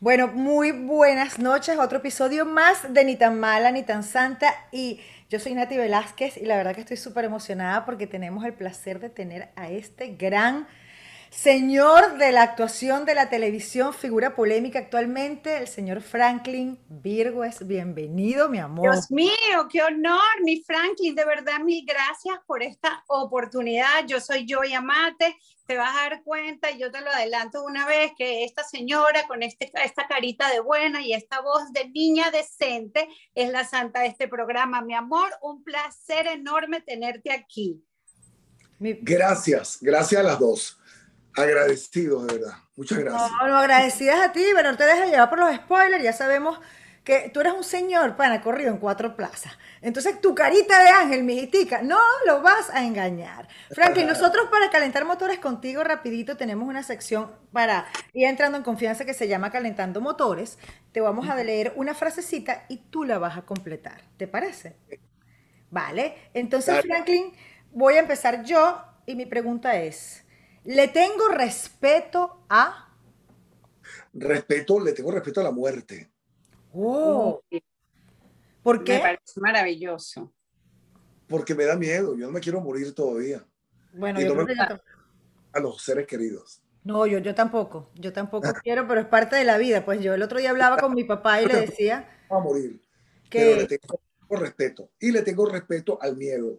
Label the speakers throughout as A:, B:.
A: Bueno, muy buenas noches. Otro episodio más de Ni tan mala ni tan santa. Y yo soy Nati Velázquez y la verdad que estoy súper emocionada porque tenemos el placer de tener a este gran Señor de la actuación de la televisión, figura polémica actualmente, el señor Franklin Virgües. Bienvenido, mi amor.
B: Dios mío, qué honor, mi Franklin. De verdad, mil gracias por esta oportunidad. Yo soy Joy Amate. Te vas a dar cuenta, yo te lo adelanto una vez, que esta señora con este, esta carita de buena y esta voz de niña decente es la santa de este programa. Mi amor, un placer enorme tenerte aquí.
C: Gracias, gracias a las dos. Agradecido, de verdad. Muchas gracias.
A: No, no, agradecidas a ti, pero no te dejes llevar por los spoilers. Ya sabemos que tú eres un señor pana corrido en cuatro plazas. Entonces, tu carita de ángel, mijitica, no lo vas a engañar. Frankie, nosotros para calentar motores contigo rapidito tenemos una sección para ir entrando en confianza que se llama Calentando Motores. Te vamos a leer una frasecita y tú la vas a completar. ¿Te parece? Vale. Entonces, Franklin, voy a empezar yo y mi pregunta es... Le tengo respeto a.
C: Respeto, le tengo respeto a la muerte.
A: Oh. ¿Por qué?
B: Me parece maravilloso.
C: Porque me da miedo. Yo no me quiero morir todavía.
A: Bueno, yo creo que
C: a los seres queridos.
A: No, yo, yo tampoco. Yo tampoco quiero, pero es parte de la vida. Pues yo el otro día hablaba con mi papá y le decía.
C: a morir. Que... Pero le tengo respeto. Y le tengo respeto al miedo.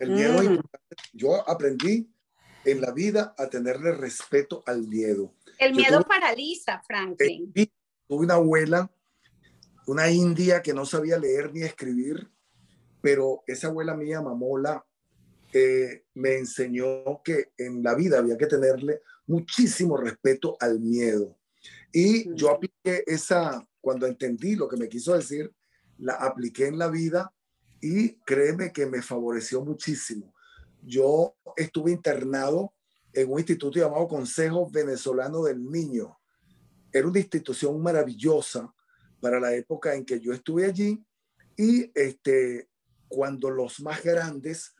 C: El miedo es mm. importante. Yo aprendí en la vida a tenerle respeto al miedo.
B: El miedo paraliza, Franklin.
C: tuve una abuela, una india que no sabía leer ni escribir, pero esa abuela mía, Mamola, eh, me enseñó que en la vida había que tenerle muchísimo respeto al miedo. Y yo apliqué esa, cuando entendí lo que me quiso decir, la apliqué en la vida y créeme que me favoreció muchísimo yo estuve internado en un instituto llamado Consejo Venezolano del Niño. Era una institución maravillosa para la época en que yo estuve allí y este, cuando los más grandes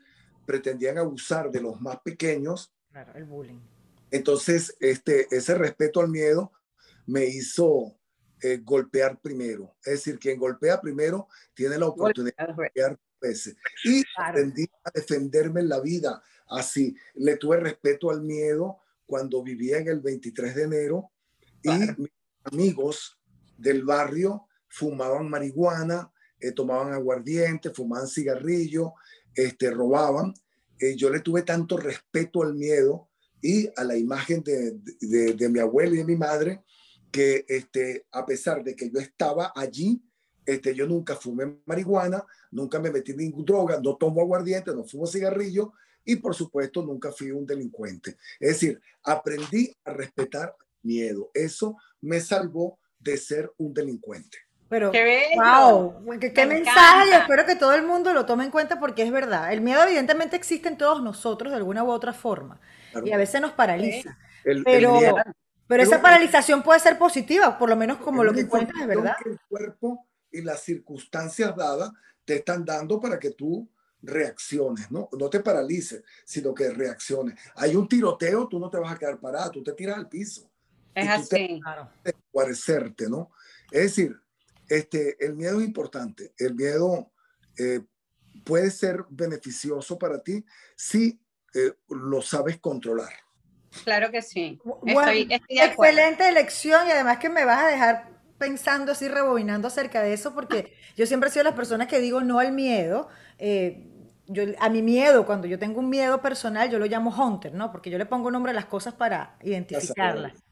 C: pretendían abusar de los más pequeños.
A: Claro, el bullying.
C: Entonces, este, ese respeto al miedo me hizo eh, golpear primero. Es decir, quien golpea primero tiene la oportunidad de golpear veces. Y aprendí a defenderme en la vida. Así, le tuve respeto al miedo cuando vivía en el 23 de enero y mis amigos del barrio fumaban marihuana, eh, tomaban aguardiente, fumaban cigarrillo, este, robaban. Eh, yo le tuve tanto respeto al miedo y a la imagen de, de, de mi abuela y de mi madre que este, a pesar de que yo estaba allí, este, yo nunca fumé marihuana, nunca me metí ninguna droga, no tomo aguardiente, no fumo cigarrillo y por supuesto nunca fui un delincuente. Es decir, aprendí a respetar miedo. Eso me salvó de ser un delincuente.
A: Pero, qué wow, qué, mensaje. Espero que todo el mundo lo tome en cuenta porque es verdad. El miedo evidentemente existe en todos nosotros de alguna u otra forma y a veces nos paraliza. pero, pero esa paralización puede ser positiva, por lo menos como lo que cuentas, es verdad.
C: El cuerpo y las circunstancias dadas te están dando para que tú reacciones, ¿no? No te paralices, sino que reacciones. Hay un tiroteo, tú no te vas a quedar parado, tú te tiras al piso.
B: Es así.
C: Claro. ¿no? Es decir, este, el miedo es importante. El miedo eh, puede ser beneficioso para ti si eh, lo sabes controlar.
B: Claro que sí.
A: excelente elección y además que me vas a dejar pensando así, rebobinando acerca de eso, porque yo siempre he sido las personas que digo no al miedo. Eh, yo, a mi miedo, cuando yo tengo un miedo personal, yo lo llamo hunter, ¿no? Porque yo le pongo nombre a las cosas para identificarlas.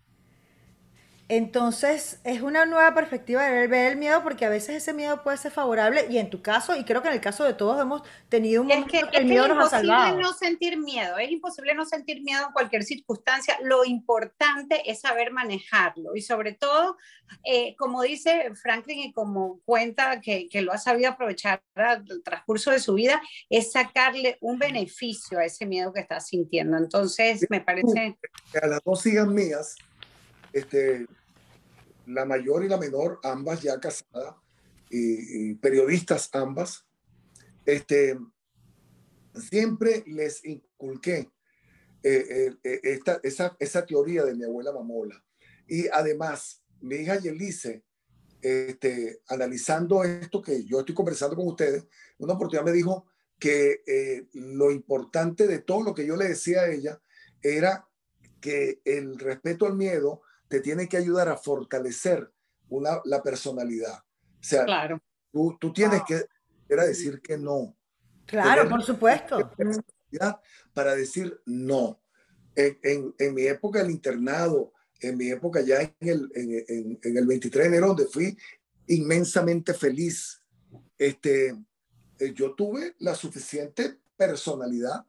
A: Entonces, es una nueva perspectiva de ver el miedo porque a veces ese miedo puede ser favorable y en tu caso, y creo que en el caso de todos hemos tenido un
B: momento que, el miedo nos ha salvado. Es imposible no sentir miedo, es imposible no sentir miedo en cualquier circunstancia. Lo importante es saber manejarlo y sobre todo, eh, como dice Franklin y como cuenta que, que lo ha sabido aprovechar al transcurso de su vida, es sacarle un beneficio a ese miedo que está sintiendo. Entonces, me parece...
C: A las dos hijas mías este, la mayor y la menor, ambas ya casadas y, periodistas ambas, este, siempre les inculqué eh, eh, esta, esa, esa teoría de mi abuela Mamola. Y además, mi hija Yelice, este, analizando esto que yo estoy conversando con ustedes, una oportunidad me dijo que eh, lo importante de todo lo que yo le decía a ella era que el respeto al miedo te tiene que ayudar a fortalecer una, la personalidad. O sea,
B: claro.
C: tú, tú tienes que era decir que no.
A: Claro, por supuesto.
C: Para decir no. En, en, en, mi época del internado, en mi época ya en el, en, en el 23 de enero, donde fui inmensamente feliz, este, eh, yo tuve la suficiente personalidad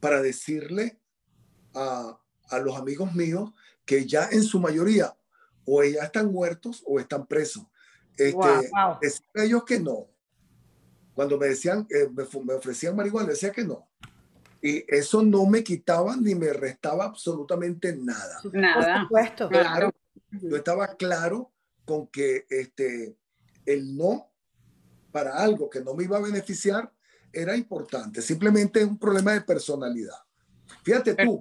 C: para decirle a, a los amigos míos que ya en su mayoría o ya están muertos o están presos. Este, wow, a ellos que no. Cuando me decían, eh, me, me, ofrecían marihuana, decía que no. Y eso no me quitaba ni me restaba absolutamente nada.
B: Nada.
A: Por supuesto.
C: Claro. Yo estaba claro con que este, el no para algo que no me iba a beneficiar era importante. Simplemente es un problema de personalidad. Fíjate tú,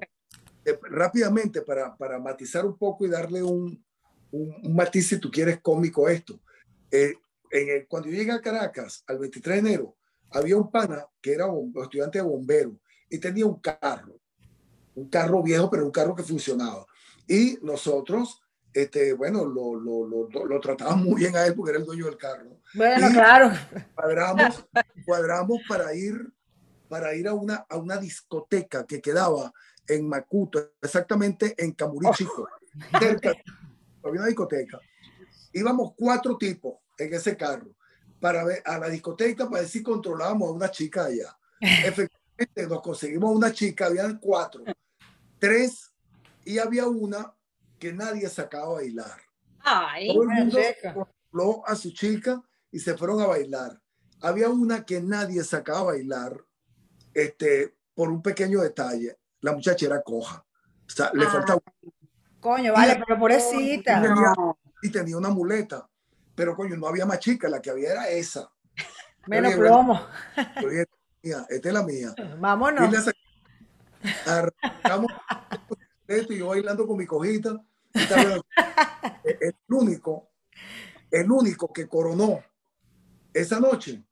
C: eh, rápidamente para, para matizar un poco y darle un, un, un matiz, si tú quieres, cómico a esto. Eh, en el, cuando yo llegué a Caracas, al 23 de enero, había un pana que era un estudiante de bombero y tenía un carro, un carro viejo, pero un carro que funcionaba. Y nosotros, este, bueno, lo, lo, lo, lo tratábamos muy bien a él porque era el dueño del carro.
A: Bueno, y claro.
C: Cuadramos, cuadramos para ir, para ir a, una, a una discoteca que quedaba en Macuto, exactamente en Camurí Chico, oh. cerca, había una discoteca. Íbamos cuatro tipos en ese carro para ver a la discoteca para ver si controlábamos a una chica allá. Efectivamente, nos conseguimos una chica, habían cuatro, tres, y había una que nadie sacaba a bailar.
B: Ay,
C: Todo el mundo controló a su chica y se fueron a bailar. Había una que nadie sacaba a bailar este, por un pequeño detalle. La muchacha era coja. O sea, le faltaba.
A: Coño, vale, pero pobrecita.
C: Y tenía, y tenía una muleta pero coño, no había más chica, la que había era esa.
A: Menos plomo.
C: Esta es la mía.
A: Vámonos.
C: Arrancamos y yo bailando con mi cojita. El único, el único que coronó esa noche,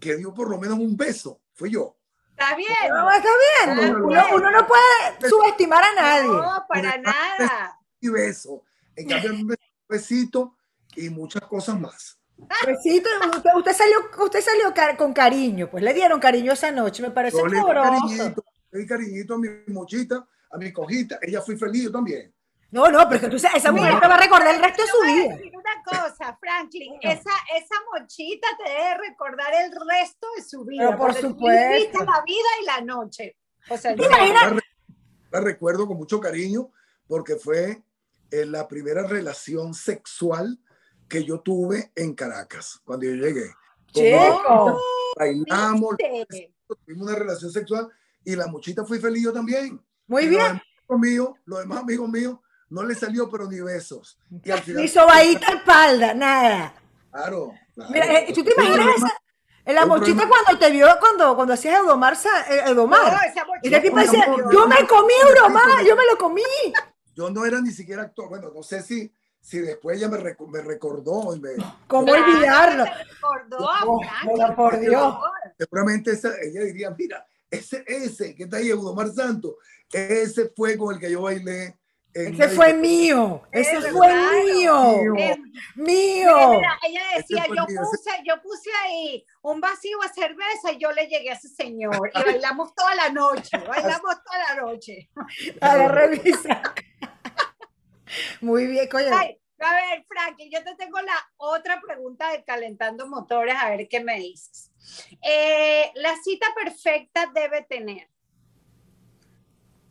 C: que dio por lo menos un beso, fui yo.
B: Está bien.
A: No, está bien. Uno, uno, no puede subestimar a nadie.
B: No, para nada.
C: Y beso. En cambio, un besito y muchas cosas más.
A: Besito, usted, usted, salió, usted salió con cariño, pues le dieron cariño esa noche, me parece
C: yo le di cariñito, le di cariñito a mi mochita, a mi cojita, ella fui feliz, yo también.
A: No, no, pero es que tú esa mujer Mira, te va a recordar el resto de su vida.
B: Decir una cosa, Franklin, esa, esa mochita te debe recordar el resto de su vida.
A: Pero por supuesto.
B: la vida y la noche. O sea,
C: la, la recuerdo con mucho cariño porque fue eh, la primera relación sexual que yo tuve en Caracas cuando yo llegué.
A: Chico.
C: Bailamos, tuvimos una relación sexual y la muchita fui feliz yo también.
A: Muy y bien.
C: Los, míos, los demás amigos míos no le salió pero ni besos.
A: Y al final, ni sobadita espalda, nada.
C: Claro. claro.
A: Mira, eh, ¿tú te imaginas esa? En la mochita cuando te vio, cuando, cuando hacías Eudomar, Eudomar. No, esa y el tipo decía, yo me comí Eudomar, yo me lo comí.
C: Yo no era ni siquiera actor. Bueno, no sé si si después ella me, rec me recordó y me...
A: ¿Cómo olvidarlo?
B: Me recordó a
A: oh, por Dios.
C: Seguramente esa, ella diría, mira, ese, ese que está ahí, Eudomar Santo, ese fue con el que yo bailé.
A: Ese fue mío, ese fue mío, mío.
B: Mira, ella decía, yo puse, yo puse ahí un vacío de cerveza y yo le llegué a ese señor y bailamos toda la noche, bailamos toda la noche.
A: A la revista. Muy bien, coño.
B: Ay, a ver, Frankie, yo te tengo la otra pregunta de calentando motores, a ver qué me dices. Eh, la cita perfecta debe tener.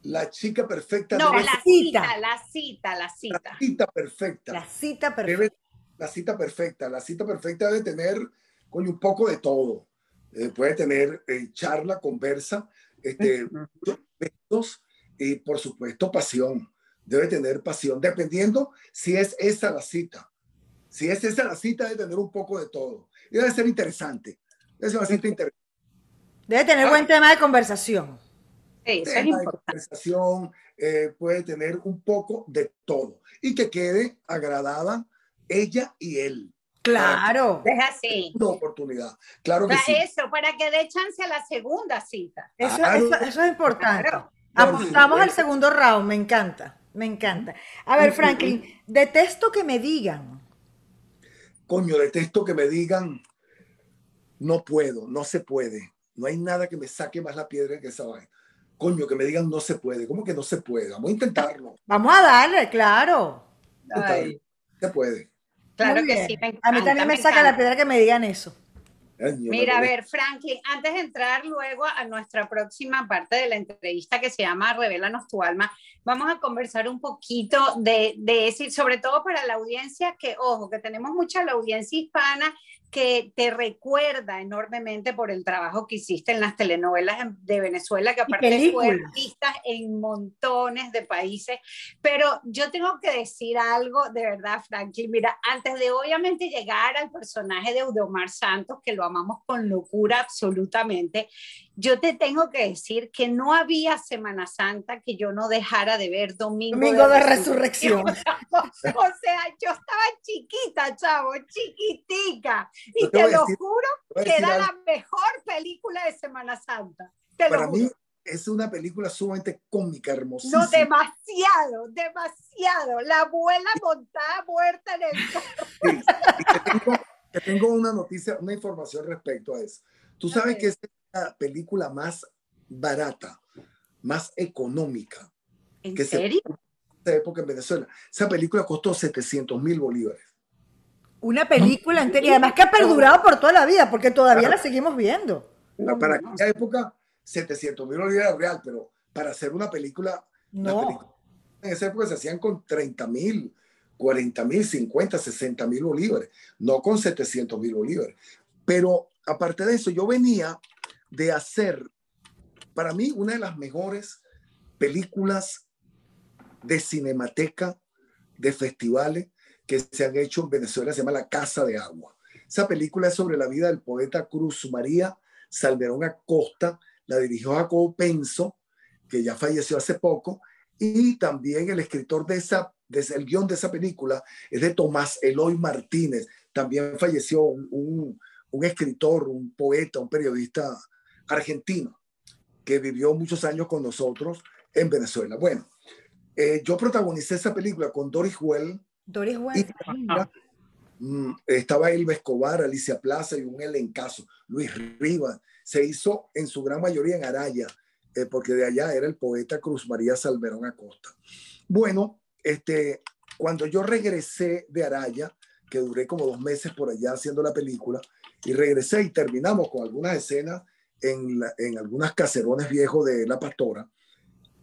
C: La chica perfecta.
B: No, debe... la cita, la cita, la cita.
C: La cita perfecta.
A: La cita perfecta.
C: Debe, la cita perfecta. La cita perfecta debe tener, coño, un poco de todo. Eh, puede tener eh, charla, conversa, este, uh -huh. besos y, por supuesto, pasión debe tener pasión, dependiendo si es esa la cita. Si es esa la cita, debe tener un poco de todo. Y debe ser interesante. Debe ser una cita interesante.
A: Debe tener ah, buen tema de conversación.
C: Tema de conversación, eh, puede tener un poco de todo y que quede agradada ella y él.
A: Claro.
B: Es así.
C: Una oportunidad. Claro que sí.
B: Eso, para que dé chance a la segunda cita.
A: Eso, eso, es importante. Apostamos al segundo round, me encanta, me encanta. A ver, Franklin, detesto que me digan.
C: Coño, detesto que me digan, no puedo, no se puede. No hay nada que me saque más la piedra que esa vaina. Coño, que me digan no se puede. ¿Cómo que no se puede? Vamos a intentarlo.
A: Vamos a darle, claro.
C: Se puede.
B: Claro que sí.
A: a mí también me, saca la piedra que me digan eso.
B: Mira, a ver, Franklin, antes de entrar luego a nuestra próxima parte de la entrevista que se llama Revelanos tu alma, vamos a conversar un poquito de, de eso, sobre todo para la audiencia que, ojo, que tenemos mucha la audiencia hispana que te recuerda enormemente por el trabajo que hiciste en las telenovelas de Venezuela, que aparte fue artista en montones de países. Pero yo tengo que decir algo de verdad, Franklin. Mira, antes de obviamente llegar al personaje de Eudomar Santos, que lo amamos con locura absolutamente, yo te tengo que decir que no había Semana Santa que yo no dejara de ver Domingo,
A: Domingo de, Resurrección.
B: o sea, yo estaba chiquita, chavo, chiquitica. Y te, lo juro que era la mejor película de Semana Santa.
C: Para mí es una película sumamente cómica, hermosísima.
B: No, demasiado, demasiado. La abuela montada muerta en el
C: carro. tengo, una noticia, una información respecto a eso. Tú sabes que es la película más barata, más económica.
B: ¿En serio?
C: En esa época en Venezuela. Esa película costó 700 mil bolívares.
A: Una película entera. Y además que ha perdurado por toda la vida, porque todavía la seguimos viendo.
C: Para aquella época, 700 mil bolívares real, pero para hacer una película,
A: no.
C: en esa época se hacían con 30 mil, 40 mil, 50, 60 mil bolívares, no con 700 mil bolívares. Pero aparte de eso, yo venía de hacer, para mí, una de las mejores películas de cinemateca, de festivales que se han hecho en Venezuela, se llama La Casa de Agua. Esa película es sobre la vida del poeta Cruz María Salmerón Acosta, la dirigió Jacobo Penso, que ya falleció hace poco, y también el escritor de esa, desde el guion de esa película es de Tomás Eloy Martínez, también falleció un, un escritor, un poeta, un periodista argentino que vivió muchos años con nosotros en Venezuela. Bueno, eh, yo protagonicé esa película con Doris Huell.
A: Doris Huell.
C: Mm, estaba Elba Escobar, Alicia Plaza y un elencazo. Luis Rivas. Se hizo en su gran mayoría en Araya, eh, porque de allá era el poeta Cruz María Salmerón Acosta. Bueno, este, cuando yo regresé de Araya, que duré como dos meses por allá haciendo la película, y regresé y terminamos con algunas escenas en, en algunas caserones viejos de La Pastora,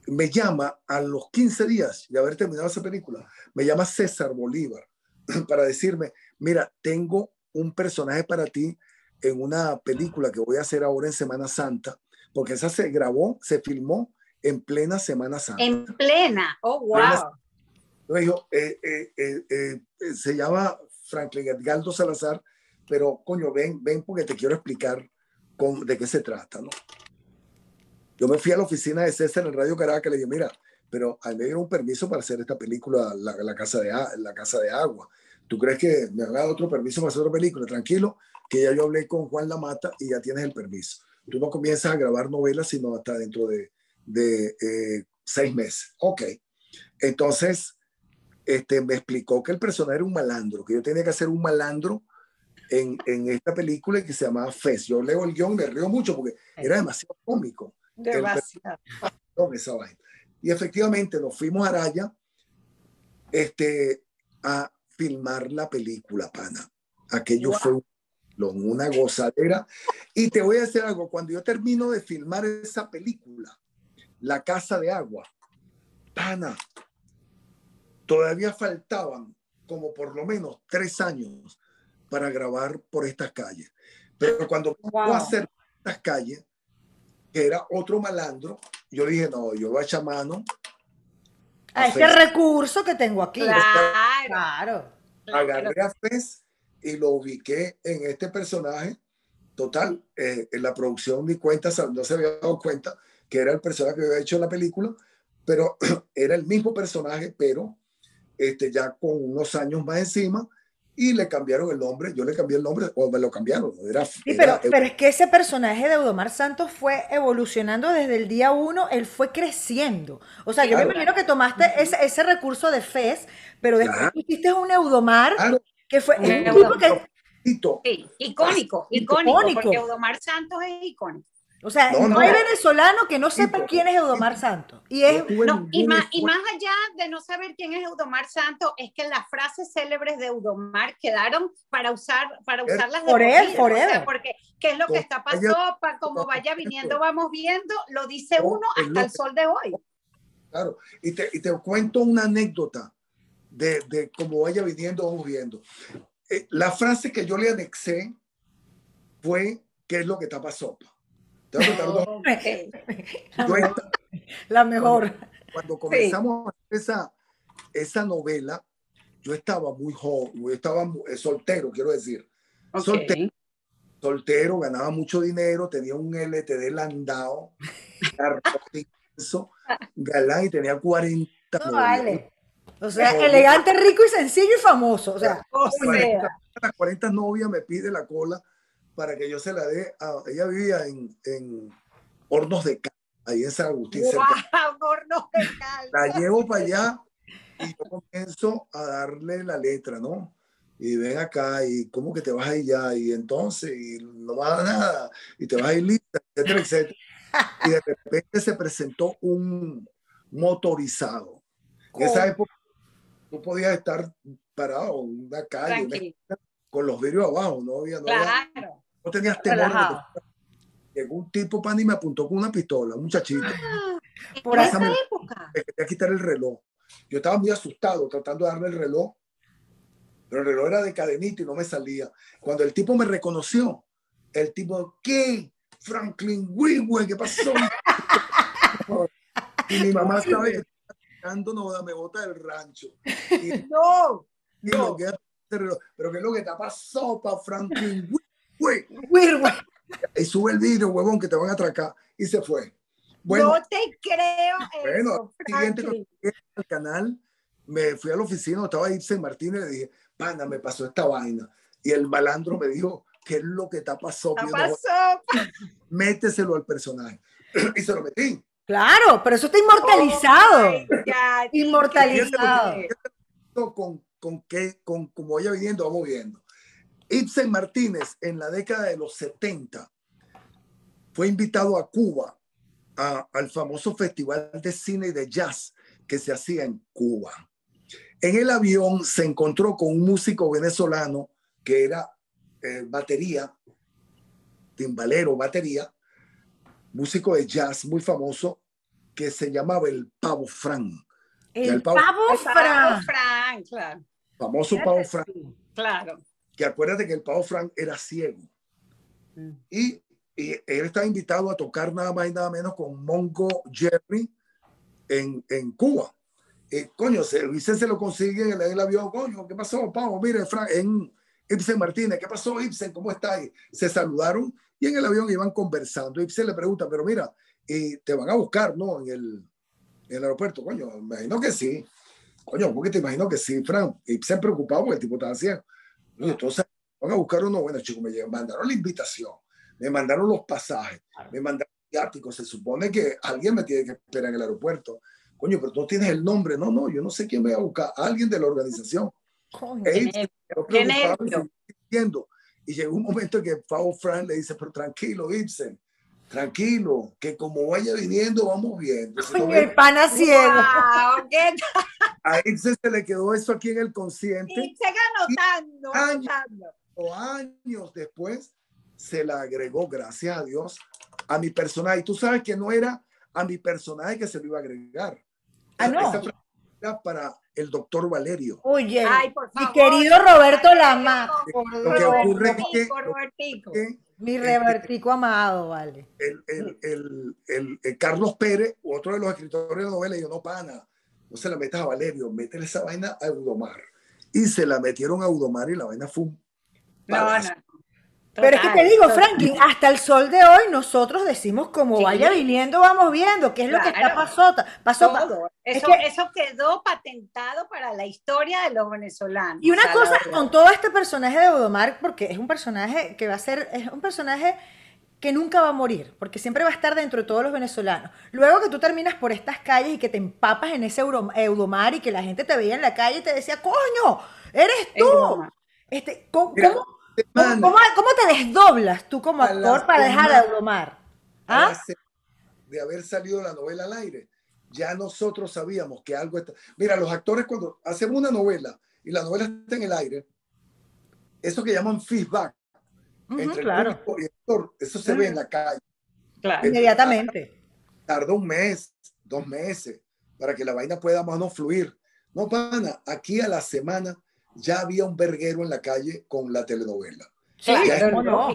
C: me llama a los 15 días de haber terminado esa película, me llama César Bolívar para decirme, mira, tengo un personaje para ti en una película que voy a hacer ahora en Semana Santa, porque esa se grabó, se filmó en plena Semana Santa.
B: En plena, oh, wow.
C: dijo, eh, eh, eh, se llama Franklin Edgardo Salazar, pero coño, ven, ven porque te quiero explicar con, de qué se trata, ¿no? Yo me fui a la oficina de César en Radio Caracas y le dije, mira, pero a mí me dieron un permiso para hacer esta película, la, la, casa de, la Casa de Agua. ¿Tú crees que me van a dar otro permiso para hacer otra película? Tranquilo, que ya yo hablé con Juan Lamata y ya tienes el permiso. Tú no comienzas a grabar novelas sino hasta dentro de, de eh, seis meses. Ok. Entonces, este, me explicó que el personaje era un malandro, que yo tenía que hacer un malandro en, en esta película que se llamaba Fez. Yo leo el guion, me río mucho porque era demasiado cómico.
B: Demasiado.
C: Y efectivamente nos fuimos a Araya este, a filmar la película, pana. Aquello fue una gozadera. Y te voy a decir algo, cuando yo termino de filmar esa película, La Casa de Agua, pana, todavía faltaban como por lo menos tres años para grabar por estas calles. Pero cuando wow. a hacer estas calles, que era otro malandro, yo dije, no, yo voy a echar mano.
A: A, este recurso que tengo aquí.
B: Claro.
C: Agarré a Fez y lo ubiqué en este personaje. Total, eh, en la producción ni cuenta, no se había dado cuenta, que era el personaje que había hecho en la película, pero era el mismo personaje, pero este, ya con unos años más encima, y le cambiaron el nombre. Yo le cambié el nombre, o me lo cambiaron. Era,
A: sí, pero, pero, es que ese personaje de Eudomar Santos fue evolucionando desde el día uno, él fue creciendo. O sea, yo me imagino que tomaste ese, ese recurso de Fez, pero después hiciste un Eudomar que fue un
B: tipo que... Sí, icónico, icónico, icónico, porque Eudomar Santos es icónico.
A: O sea, no, hay venezolano que no sepa quién es Eudomar Santos. Y, es,
B: y, más, y más allá de no saber quién es Eudomar Santos, es que las frases célebres de Eudomar quedaron para, usar, para usarlas de
A: por él, por él.
B: porque qué es lo que está pasando, como vaya viniendo, vamos viendo, lo dice uno hasta el sol de hoy.
C: Claro, y te, y te cuento una anécdota de, de cómo vaya viniendo, vamos viendo. Eh, la frase que yo le anexé fue, ¿qué es lo que tapa sopa?
A: la mejor.
C: Cuando, comenzamos esa, esa novela, yo estaba muy joven, yo estaba eh, soltero, quiero decir. Soltero, soltero, ganaba mucho dinero, tenía un LTD landado, galán y tenía 40
A: no, vale. O sea, elegante, rico y sencillo y famoso. O sea, o
C: sea. 40 novias me pide la cola para que yo se la dé a... Ella vivía en, en Hornos de Cal, ahí en San Agustín.
B: ¡Wow! Hornos de Cal.
C: La llevo para allá y yo comienzo a darle la letra, ¿no? Y ven acá, y cómo que te vas a ir ya, y entonces, y no va a nada, y te vas a ir lista, etcétera, etcétera. Y de repente se presentó un motorizado. En esa época tú podías estar parado en una calle con los vidrios abajo, no había, no
B: claro
C: no tenías temor. Llegó un tipo pan y me apuntó con una pistola, un muchachito.
B: Ah, por esa época.
C: Me quería quitar el reloj. Yo estaba muy asustado tratando de darle el reloj, pero el reloj era de cadenito y no me salía. Cuando el tipo me reconoció, el tipo, ¿qué? Franklin Wigwe, ¿qué pasó? y mi mamá estaba gritando, no, me bota del rancho.
B: Y, no,
C: no. pero ¿qué es lo que te pasó, para Franklin Wigwe? Y sube el vidrio, huevón, que te van a atracar. Y se fue.
B: Bueno, no te creo.
C: Bueno, siguiente al canal, me fui a la oficina, estaba Ibsen Martínez, le dije, pana, me pasó esta vaina. Y el malandro me dijo, ¿qué es lo que te pasó?
B: ¿Qué pasó?
C: Méteselo al personaje. y se lo metí.
A: Claro, pero eso está inmortalizado. Oh inmortalizado.
C: Con, con qué, con como vaya viniendo, vamos viendo. Ibsen Martínez en la década de los 70 fue invitado a Cuba al famoso festival de cine y de jazz que se hacía en Cuba. En el avión se encontró con un músico venezolano que era eh, batería, timbalero, batería, músico de jazz muy famoso que se llamaba el Pavo Fran.
A: El, Pavo, Fran.
B: claro.
C: Famoso Pavo Fran.
B: Claro
C: que acuérdate que el Pavo Frank era ciego. Mm. Y, y, él estaba invitado a tocar nada más y nada menos con Mongo Jerry en, en Cuba. Y, coño, se, Vicente se lo consigue en el, avión. Coño, ¿qué pasó, Pavo? Mire, Frank, en Ibsen Martínez, ¿qué pasó, Ibsen? ¿Cómo está? ahí? se saludaron y en el avión iban conversando. Ibsen le pregunta, pero mira, y te van a buscar, ¿no? En el, en el aeropuerto. Coño, me imagino que sí. Coño, ¿por qué te imagino que sí, Frank? Ibsen preocupado porque el tipo estaba ciego. Entonces, van a buscar uno, bueno, chicos, me mandaron la invitación, me mandaron los pasajes, me mandaron viáticos, se supone que alguien me tiene que esperar en el aeropuerto. Coño, pero tú tienes el nombre. No, no, yo no sé quién me va a buscar. Alguien de la organización. Y llegó un momento en que Pau Frank le dice, pero tranquilo, Ibsen, tranquilo, que como vaya viniendo, vamos viendo.
A: el pan a cielo.
C: a Ibsen se le quedó eso aquí en el consciente.
B: Y se anotando,
C: años, o años después se la agregó, gracias a Dios, a mi personaje. Y tú sabes que no era a mi personaje que se lo iba a agregar.
A: Ah, no.
C: era para el doctor Valerio.
A: Oye, mi querido Roberto Lama.
C: Lo que ocurre es
A: que, mi Robertico amado, vale.
C: El, el, el, el, Carlos Pérez, otro de los escritores de novela, yo no pana, no se la metas a Valerio, métele esa vaina a Eudomar. Y se la metieron a Eudomar y la vaina fue un
B: no,
A: Pero es que te digo, Franklin, hasta el sol de hoy nosotros decimos como vaya viniendo, vamos viendo, qué es lo que está pasó. pasó
B: eso, eso quedó patentado para la historia de los venezolanos.
A: Y una cosa con todo este personaje de Odomar, porque es un personaje que va a ser, es un personaje que nunca va a morir, porque siempre va a estar dentro de todos los venezolanos. Luego que tú terminas por estas calles y que te empapas en ese Eudomar y que la gente te veía en la calle y te decía, coño, eres tú. Este, ¿cómo, ¿Cómo, te desdoblas tú como actor para dejar a Euromar?
C: ¿Ah? De haber salido la novela al aire, ya nosotros sabíamos que algo está. Mira, los actores cuando hacemos una novela y la novela está en el aire, eso que llaman feedback entre el público y el actor, eso se ve en la calle.
A: Claro. Inmediatamente.
C: Tardó un mes, dos meses, para que la vaina pueda más no fluir. No, pana, aquí a la semana ya había un verguero en la calle con la telenovela.
A: Sí, pero no.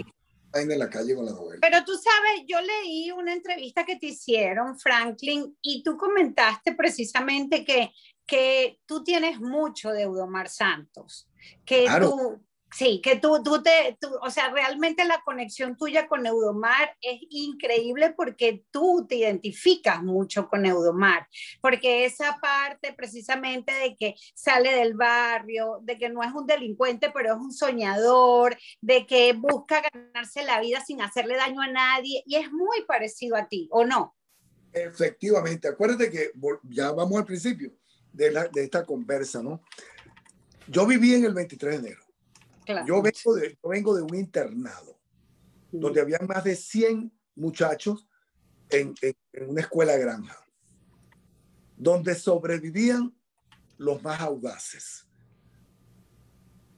C: En la calle con la novela.
B: Pero tú sabes, yo leí una entrevista que te hicieron, Franklin, y tú comentaste precisamente que, que tú tienes mucho de Eudomar Santos, que tú Sí, que tú, tú te, o sea, realmente la conexión tuya con Eudomar es increíble porque tú te identificas mucho con Eudomar, porque esa parte precisamente de que sale del barrio, de que no es un delincuente, pero es un soñador, de que busca ganarse la vida sin hacerle daño a nadie, y es muy parecido a ti, ¿o no?
C: Efectivamente, acuérdate que ya vamos al principio de, de esta conversa, ¿no? Yo viví en el 23 de enero yo, vengo de, vengo de un internado donde había más de 100 muchachos en, en, una escuela granja, donde sobrevivían los más audaces.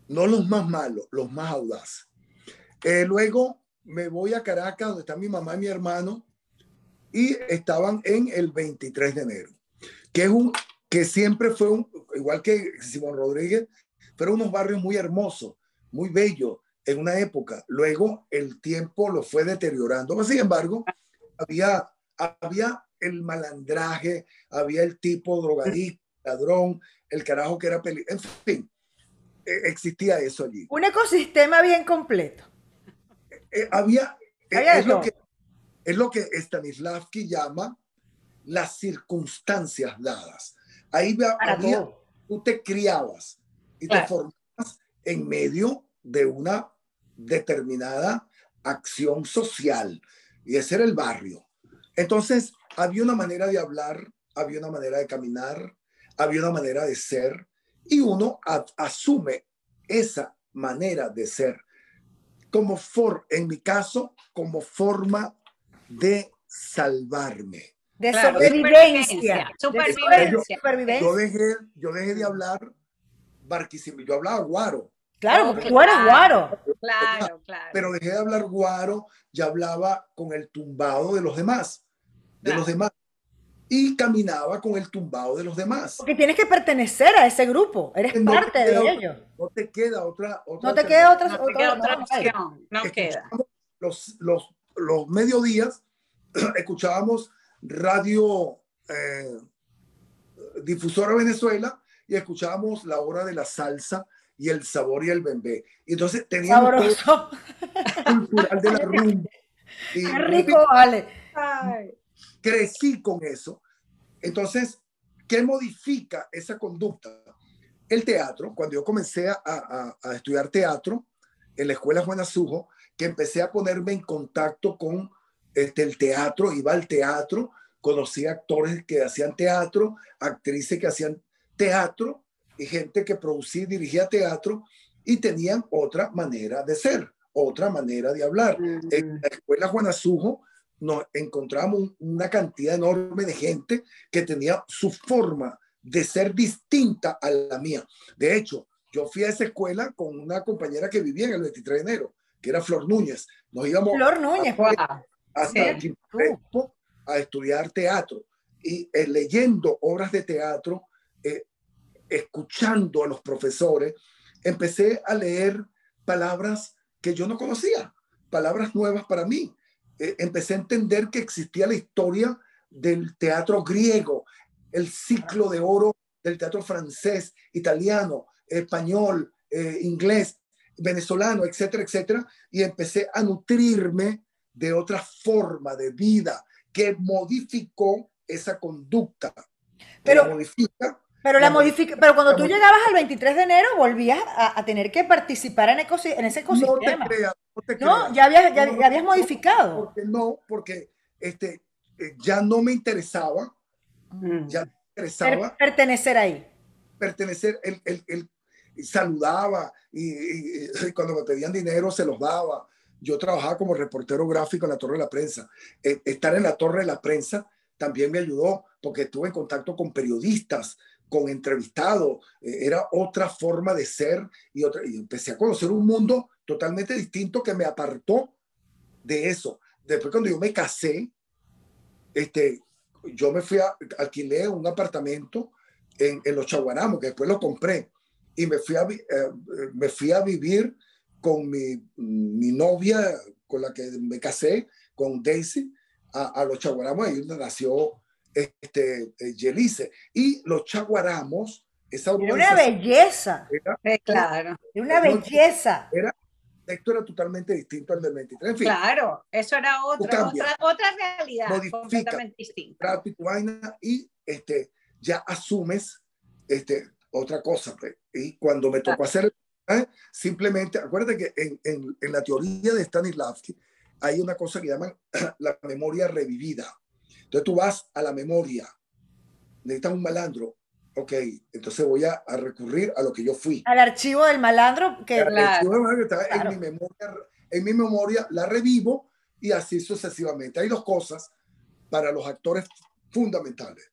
C: No los más malos, los más audaces. Eh, luego me voy a Caracas, donde están mi mamá y mi hermano, y estaban en el 23 de enero, que es un que siempre fue un, igual que Simón Rodríguez, fueron unos barrios muy hermosos, muy bello en una época. Luego el tiempo lo fue deteriorando. Sin embargo, había, había el malandraje, había el tipo drogadicto, ladrón, el carajo que era peli. En fin, e, existía eso allí.
A: Un ecosistema bien completo.
C: Eh, había, eh, es, lo que, es lo que Stanislavski llama las circunstancias dadas. Ahí había, tú te criabas y te formabas en medio de una determinada acción social. Y ese era el barrio. Entonces, había una manera de hablar, había una manera de caminar, había una manera de ser, y uno asume esa manera de ser como for, en mi caso, como forma de salvarme.
A: De supervivencia.
C: Yo, dejé, yo dejé de hablar Barquisimeto, yo hablaba guaro.
A: Claro, porque tú eres guaro.
B: Claro, claro.
C: Pero dejé de hablar guaro, ya hablaba con el tumbado de los demás, de los demás. Y caminaba con el tumbado de los demás.
A: Porque tienes que pertenecer a ese grupo, eres parte de ellos.
C: No te queda otra,
A: No te queda otra,
B: no queda otra opción. No queda.
C: Los, los, los mediodías escuchábamos radio eh, difusora Venezuela y escuchábamos la hora de la salsa y el sabor y el bembé. Y entonces teníamos todo cultural de la rumba.
A: Y Qué rico, vale.
C: Crecí con eso. Entonces, ¿qué modifica esa conducta? El teatro, cuando yo comencé a, a, a estudiar teatro en la escuela Juan Azujo, que empecé a ponerme en contacto con este, el teatro, iba al teatro, conocí actores que hacían teatro, actrices que hacían teatro y gente que producía y dirigía teatro y tenían otra manera de ser, otra manera de hablar. En la escuela Juan Azujo nos encontramos una cantidad enorme de gente que tenía su forma de ser distinta a la mía. De hecho, yo fui a esa escuela con una compañera que vivía en el 23 de enero, que era Flor Núñez. Nos íbamos
A: Flor Núñez,
C: a, hasta a estudiar teatro y eh, leyendo obras de teatro eh, escuchando a los profesores, empecé a leer palabras que yo no conocía, palabras nuevas para mí. Eh, empecé a entender que existía la historia del teatro griego, el ciclo de oro del teatro francés, italiano, español, eh, inglés. venezolano, etcétera, etcétera, y empecé a nutrirme de otra forma de vida que modificó esa conducta.
A: Pero, modifica, pero, la pero cuando tú llegabas al 23 de enero volvías a, tener que participar en, en ese ecosistema.
C: No te creas, no, te
A: no ya habías, ya, habías modificado.
C: Porque no, porque este, eh, ya no me interesaba, mm. ya me interesaba.
A: pertenecer ahí.
C: Pertenecer, el, el, el saludaba y, cuando me pedían dinero se los daba. Yo trabajaba como reportero gráfico en la Torre de la Prensa. Eh, estar en la Torre de la Prensa también me ayudó porque estuve en contacto con periodistas, con entrevistados. Eh, era otra forma de ser y, otra, y empecé a conocer un mundo totalmente distinto que me apartó de eso. Después cuando yo me casé, este, yo me fui a alquilé un apartamento en, en los Chaguaramos, que después lo compré y me fui a, eh, me fui a vivir con mi, mi, novia con la que me casé, con Daisy, a, los Chaguaramos, ahí donde nació este, eh, Yelice. Y los Chaguaramos, esa
A: una belleza. Era, eh, claro. Era una belleza.
C: Era, esto era totalmente distinto al del 23.
B: claro, eso era otra, otra, otra realidad
C: completamente distinta. y este, ya asumes este, otra cosa. Pues. Y cuando me tocó hacer, ¿eh? simplemente, acuérdate que en, en, en, la teoría de Stanislavski hay una cosa que llaman la memoria revivida. Entonces tú vas a la memoria, necesitas un malandro, ok, entonces voy a, a, recurrir a lo que yo fui.
A: Al archivo del malandro que,
C: archivo del malandro está en, mi memoria, en mi memoria, la revivo y así sucesivamente. Hay dos cosas para los actores fundamentales.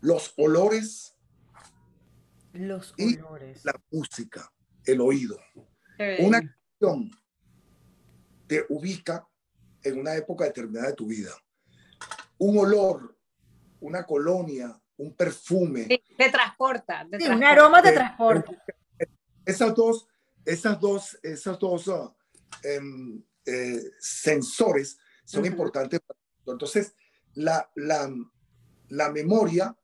C: Los olores
A: los olores.
C: la música, el oído. Una canción te ubica en una época determinada de tu vida. Un olor, una colonia, un perfume.
B: te transporta.
A: un aroma te, transporta.
C: Esas dos, esas dos, esas dos uh, em, eh, sensores son importantes. Entonces, la, la, la memoria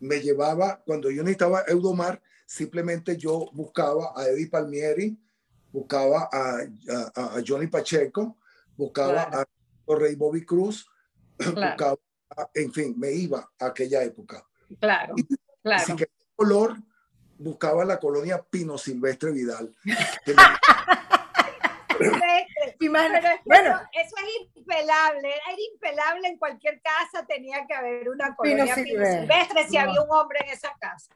C: me llevaba, cuando yo necesitaba Eudomar, simplemente yo buscaba a Eddie Palmieri, buscaba a, a, Johnny Pacheco, buscaba a Rey Bobby Cruz, buscaba, en fin, me iba a aquella época.
B: Claro, claro.
C: Así que color buscaba la colonia Pino Silvestre Vidal.
B: bueno, eso es impelable, era impelable en cualquier casa, tenía que haber una colonia Pino Silvestre, si había un hombre en esa casa.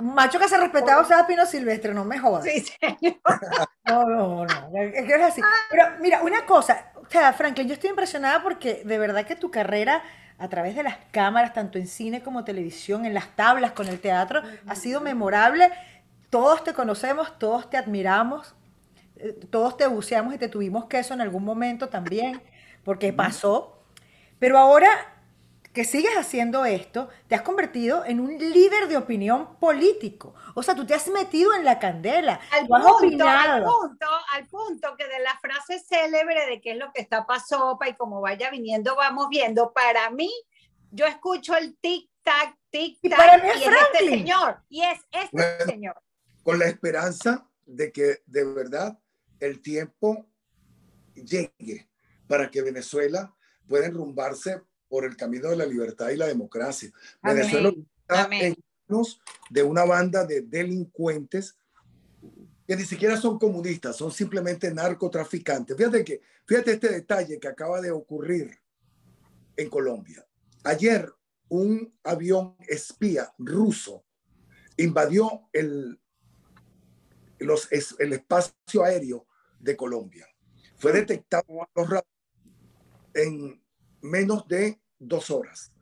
A: Un macho que se respetaba, o sea, Pino Silvestre, no me jodas.
B: Sí, señor.
A: No, no, no, es así. Pero mira, una cosa, o sea, Franklin, yo estoy impresionada porque de verdad que tu carrera a través de las cámaras, tanto en cine como televisión, en las tablas con el teatro, ha sido memorable. Todos te conocemos, todos te admiramos, eh, todos te buceamos y te tuvimos queso en algún momento también, porque pasó. Pero ahora que sigues haciendo esto, te has convertido en un líder de opinión político. O sea, tú te has metido en la candela.
B: Al, punto, al punto, al punto que de la frase célebre de qué es lo que está pasando y como vaya viniendo, vamos viendo. Para mí, yo escucho el tic-tac, tic-tac, y, es, este señor. Y es este señor.
C: Con la esperanza de que de verdad el tiempo llegue para que Venezuela pueda enrumbarse por el camino de la libertad y la democracia. Venezuela está en manos de una banda de delincuentes que ni siquiera son comunistas, son simplemente narcotraficantes. Fíjate que, fíjate este detalle que acaba de ocurrir en Colombia. Ayer un avión espía ruso invadió el, los, el espacio aéreo de Colombia. Fue detectado en menos de dos horas.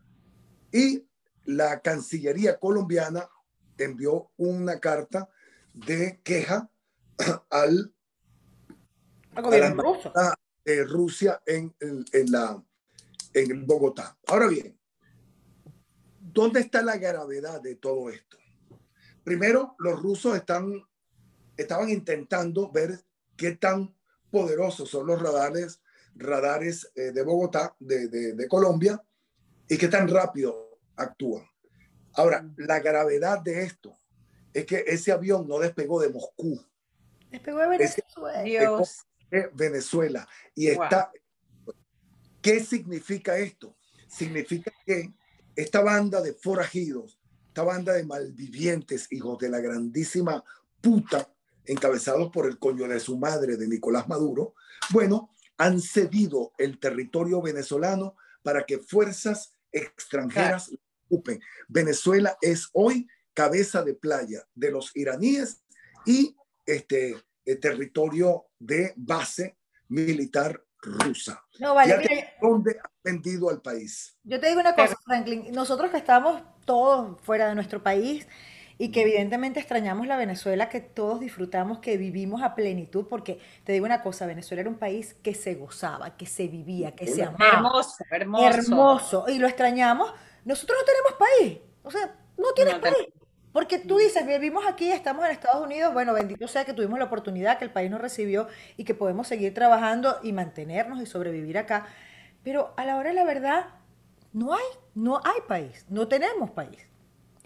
C: Y la Cancillería colombiana envió una carta de queja al
A: gobierno
C: de Rusia en, en, la, en Bogotá. Ahora bien, ¿dónde está la gravedad de todo esto? Primero, los rusos están, estaban intentando ver qué tan poderosos son los radares, radares eh, de Bogotá, de, de, Colombia, y qué tan rápido actúan. Ahora, la gravedad de esto es que ese avión no despegó de Moscú.
A: Despegó de Venezuela.
C: de Venezuela. Y está. ¿Qué significa esto? Significa que esta banda de forajidos, esta banda de malvivientes, hijos de la grandísima puta, encabezados por el coño de su madre, de Nicolás Maduro, bueno, han cedido el territorio venezolano para que fuerzas extranjeras lo ocupen. Venezuela es hoy cabeza de playa de los iraníes y este el territorio de base militar rusa.
A: No, vale,
C: ¿Dónde ha vendido al país?
A: Yo te digo una cosa, Franklin. Nosotros que estamos todos fuera de nuestro país, y que evidentemente extrañamos la Venezuela que todos disfrutamos, que vivimos a plenitud, porque te digo una cosa, Venezuela era un país que se gozaba, que se vivía, que se amaba.
B: Hermoso, hermoso.
A: Hermoso, y lo extrañamos. Nosotros no tenemos país, o sea, no tienes país. Porque tú dices, vivimos aquí, estamos en Estados Unidos, bueno, bendito sea que tuvimos la oportunidad, que el país nos recibió y que podemos seguir trabajando y mantenernos y sobrevivir acá. Pero a la hora de la verdad, no hay, no hay país, no tenemos país.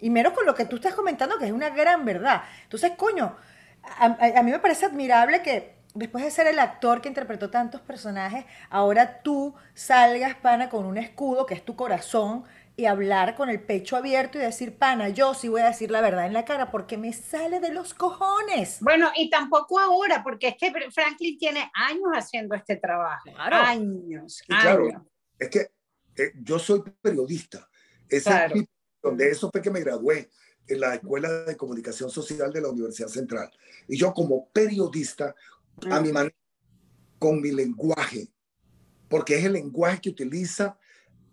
A: Y menos con lo que tú estás comentando, que es una gran verdad. Entonces, coño, a, mí me parece admirable que después de ser el actor que interpretó tantos personajes, ahora tú salgas, pana, con un escudo que es tu corazón y hablar con el pecho abierto y decir, pana, yo sí voy a decir la verdad en la cara porque me sale de los cojones.
B: Bueno, y tampoco ahora, porque es que Franklin tiene años haciendo este trabajo. Años,
C: Claro, es que eh, yo soy periodista. Ese claro donde eso fue que me gradué en la Escuela de Comunicación Social de la Universidad Central. Y yo como periodista, a mi manera, con mi lenguaje, porque es el lenguaje que utiliza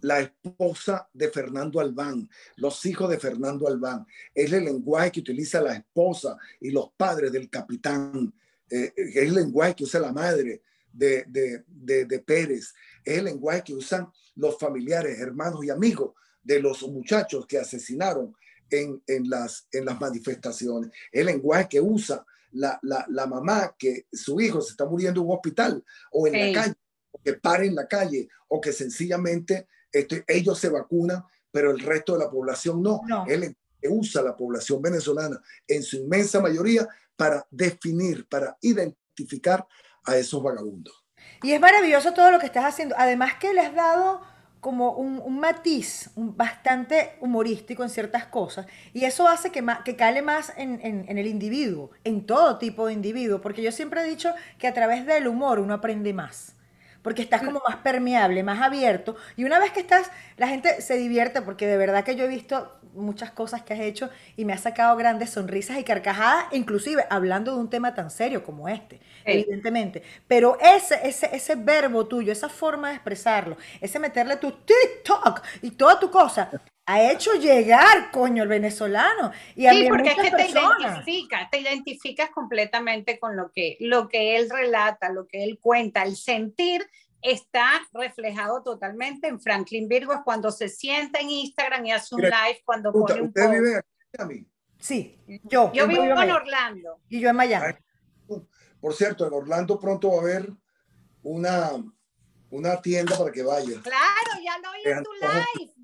C: la esposa de Fernando Albán, los hijos de Fernando Albán, es el lenguaje que utiliza la esposa y los padres del capitán, eh, es el lenguaje que usa la madre de, de, de, de Pérez, es el lenguaje que usan los familiares, hermanos y amigos de los muchachos que asesinaron en, en, las, en las manifestaciones, el lenguaje que usa la, la, la, mamá que su hijo se está muriendo en un hospital o en la calle, o que pare en la calle, o que sencillamente este, ellos se vacunan, pero el resto de la población no. no. Él usa la población venezolana en su inmensa mayoría para definir, para identificar a esos vagabundos.
A: Y es maravilloso todo lo que estás haciendo. Además que le has dado como un, matiz bastante humorístico en ciertas cosas y eso hace que, que cale más en, en, el individuo, en todo tipo de individuo, porque yo siempre he dicho que a través del humor uno aprende más porque estás como más permeable, más abierto. Y una vez que estás, la gente se divierte, porque de verdad que yo he visto muchas cosas que has hecho y me ha sacado grandes sonrisas y carcajadas, inclusive hablando de un tema tan serio como este, evidentemente. Pero ese, ese, ese verbo tuyo, esa forma de expresarlo, ese meterle tu TikTok y toda tu cosa, ha hecho llegar, coño, el venezolano. Y a
B: sí, porque es que te identificas, te identificas completamente con lo que, lo que él relata, lo que él cuenta, el sentir está reflejado totalmente en Franklin Virgo cuando se sienta en Instagram y hace un live cuando pone un
C: ¿Usted vive aquí en
A: Sí, yo.
B: Yo vivo en Orlando.
A: Y yo en Miami.
C: Por cierto, en Orlando pronto va a haber una, una tienda para que vaya.
B: Claro, ya lo oí en tu live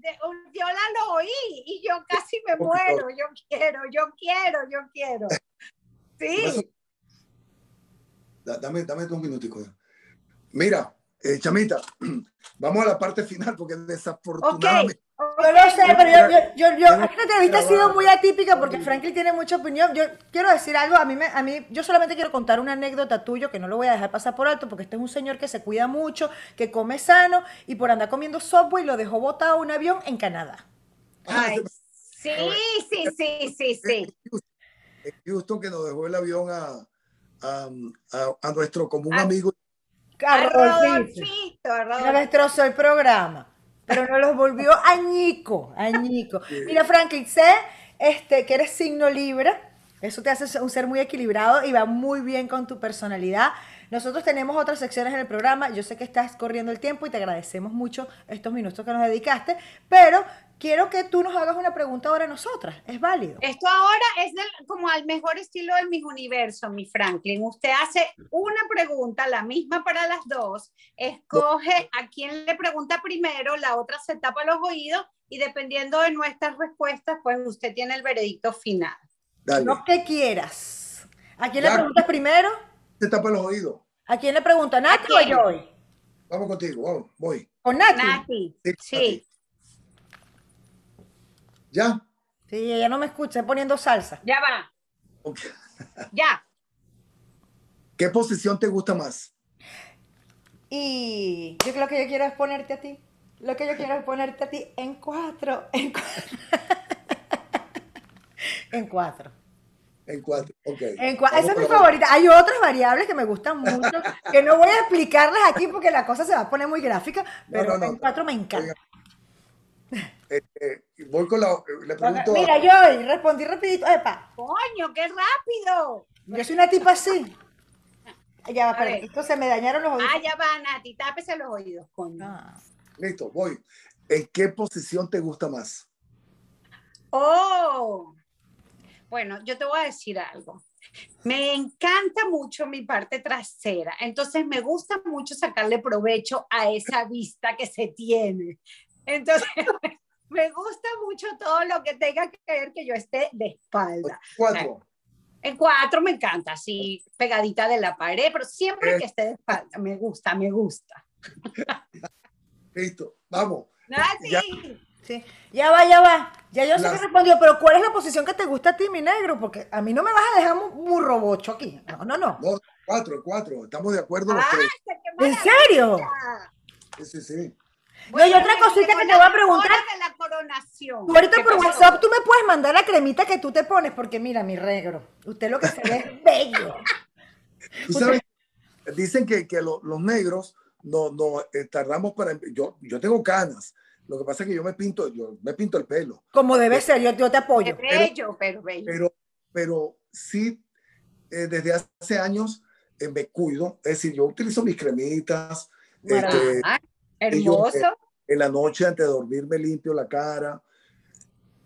B: oí y yo casi me muero. Yo quiero, yo quiero, yo quiero. Sí.
C: Dame, dame dos minuticos. Mira, eh, Chamita, vamos a la parte final porque desafortunadamente.
A: Yo lo sé, pero yo, yo, yo, esta entrevista ha sido muy atípica porque Franklin tiene mucha opinión. Yo quiero decir algo, a mí, me, a mí, yo solamente quiero contar una anécdota tuya que no lo voy a dejar pasar por alto porque este es un señor que se cuida mucho, que come sano y por andar comiendo software lo dejó botado un avión en Canadá.
B: Ay, sí, sí, sí, sí, sí.
C: Houston que nos dejó el avión a, a, a, nuestro común amigo.
A: Carlos. Me destrozó el programa pero no los volvió añico, añico. Mira, Franklin, sé este, que eres signo Libra, eso te hace un ser muy equilibrado y va muy bien con tu personalidad. Nosotros tenemos otras secciones en el programa. Yo sé que estás corriendo el tiempo y te agradecemos mucho estos minutos que nos dedicaste, pero quiero que tú nos hagas una pregunta ahora a nosotras. Es válido.
B: Esto ahora es como al mejor estilo de mi universo, mi Franklin. Usted hace una pregunta, la misma para las dos, escoge a quién le pregunta primero, la otra se tapa los oídos y dependiendo de nuestras respuestas, pues usted tiene el veredicto final.
C: Dale.
A: Lo que quieras. ¿A quién le preguntas primero?
C: Te tapa los oídos.
A: ¿A quién le pregunta? ¿Nati o yo?
C: Vamos contigo, vamos, voy.
A: ¿Con Nati?
B: Nati, sí.
C: ¿Ya?
A: Sí, ella no me escucha, poniendo salsa.
B: Ya va. Ya.
C: ¿Qué posición te gusta más?
A: Y yo creo que yo quiero es ponerte a ti. Lo que yo quiero es ponerte a ti en cuatro. En cuatro. en cuatro.
C: En cuatro, ok.
A: Esa es mi favorita. Hay otras variables que me gustan mucho, que no voy a explicarlas aquí porque la cosa se va a poner muy gráfica, pero en cuatro me encanta.
C: Este, voy con la. Le pregunto.
A: Mira, yo respondí rapidito. Epa.
B: Coño, qué rápido.
A: Yo soy una tipa así. Ya va, perdón. Esto se me dañaron los oídos.
B: Ah, ya va, Nati, tápese los oídos, coño. Ah.
C: Listo, voy. ¿En qué posición te gusta más?
B: Oh. Bueno, yo te voy a decir algo. Me encanta mucho mi parte trasera, entonces me gusta mucho sacarle provecho a esa vista que se tiene. Entonces, me gusta mucho todo lo que tenga que ver que yo esté de espalda.
C: Cuatro.
B: En cuatro me encanta, así pegadita de la pared, pero siempre que esté de espalda, me gusta, me gusta.
C: Listo, vamos.
B: Ya.
A: Sí. Ya va, ya va. Ya yo sé que respondió, pero ¿cuál es la posición que te gusta a ti, mi negro? Porque a mí no me vas a dejar muy robocho aquí. No, no, no.
C: no cuatro, cuatro. Estamos de acuerdo
A: los tres. ¿En serio?
C: Sí, sí, sí
A: no, y otra cosita que te voy a preguntar.
B: De la coronación.
A: ahorita por WhatsApp tú me puedes mandar la cremita que tú te pones, porque mira, mi regro, usted lo que se ve es bello.
C: sabes, dicen que, que los negros no, no eh, tardamos para. Yo, yo tengo canas. Lo que pasa es que yo me pinto, yo me pinto el pelo.
A: Como debe ser, yo, yo te apoyo.
B: bello, pero, bello.
C: Pero, pero sí, eh, desde hace años eh, me cuido. Es decir, yo utilizo mis cremitas. Este,
B: Hermoso.
C: en la noche antes de dormir me limpio la cara.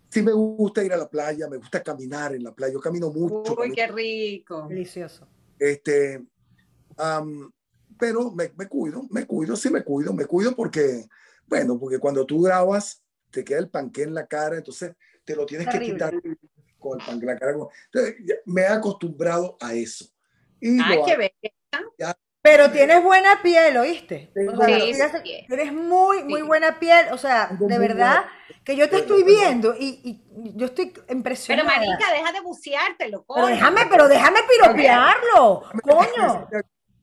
C: Sí me gusta ir a la playa, me gusta caminar en la playa. Yo camino mucho.
B: Uy, qué rico.
A: Delicioso.
C: Este, pero me, me, cuido, me cuido, sí me cuido, me cuido porque, bueno, porque cuando tú grabas, te queda el panque en la cara, entonces te lo tienes que quitar con el panque en la cara. Entonces, me he acostumbrado a eso.
B: Y Ay, qué belleza.
A: Pero tienes buena piel, ¿oíste? sí, Tienes muy, muy buena piel, o sea, de verdad que yo te estoy viendo y, yo estoy impresionada.
B: Pero marica, deja de buceártelo,
A: Pero déjame, pero déjame piropearlo, coño.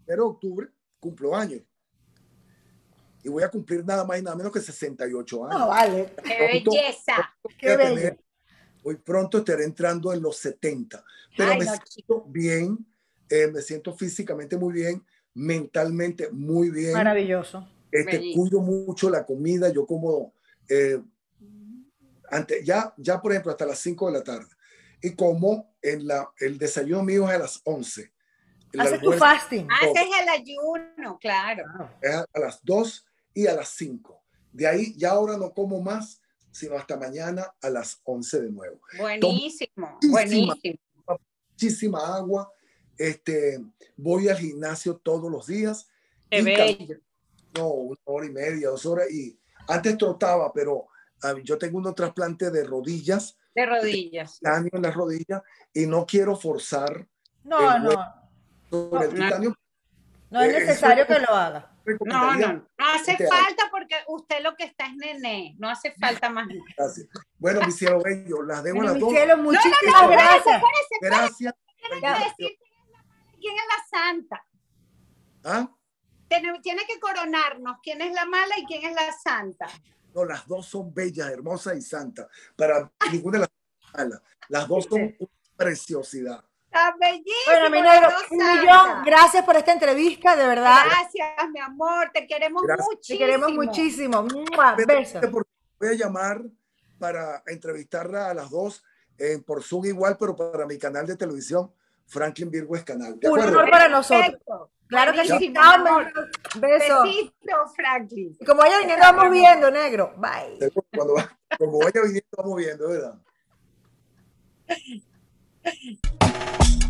C: Pero octubre cumplo años. Y voy a cumplir nada más y nada menos que 68 años.
A: No, vale.
B: ¡Qué belleza!
A: ¡Qué bello!
C: Hoy pronto estaré entrando en los 70. Pero me siento bien, eh, me siento físicamente muy bien mentalmente muy bien.
A: Maravilloso.
C: Este, cuido mucho la comida, yo como eh, ya, ya, por ejemplo, hasta las 5 de la tarde. Y como en la, el desayuno mío es a las 11.
A: Haces tu fasting.
B: Haces el ayuno, claro.
C: Es a, las 2 y a las 5. De ahí ya ahora no como más, sino hasta mañana a las 11 de nuevo.
B: Buenísimo, buenísimo.
C: Muchísima agua, este, voy al gimnasio todos los días. No, una hora y media, dos horas. Y antes trotaba, pero ah, yo tengo unos trasplantes de rodillas.
B: De rodillas.
C: Titanio en las rodillas y no quiero forzar.
A: No, no. no, es necesario que lo haga.
B: No, no, no hace falta porque usted lo que está es nené, no hace falta más.
C: Gracias. Bueno, mi cielo bello, las dejo a las dos.
A: muchísimas gracias.
C: Gracias
B: quién es la santa?
C: ¿Ah?
B: Tiene, que coronarnos quién es la mala y quién es la santa.
C: No, las dos son bellas, hermosas y santas. Para ninguna de las malas. Las dos son una preciosidad.
B: Está bellísimo.
A: Bueno, mi negro, un millón. Gracias por esta entrevista, de verdad.
B: Gracias, mi amor. Te queremos muchísimo.
A: Te queremos muchísimo. Besos.
C: Voy a llamar para entrevistarla a las dos por Zoom igual, pero para mi canal de televisión Franklin Virgo es canal.
A: Un honor para nosotros. Claro que sí.
B: Beso. Besito, Franklin.
A: Como vaya viniendo, vamos viendo, negro. Bye.
C: Cuando como vaya viniendo, vamos viendo, ¿verdad?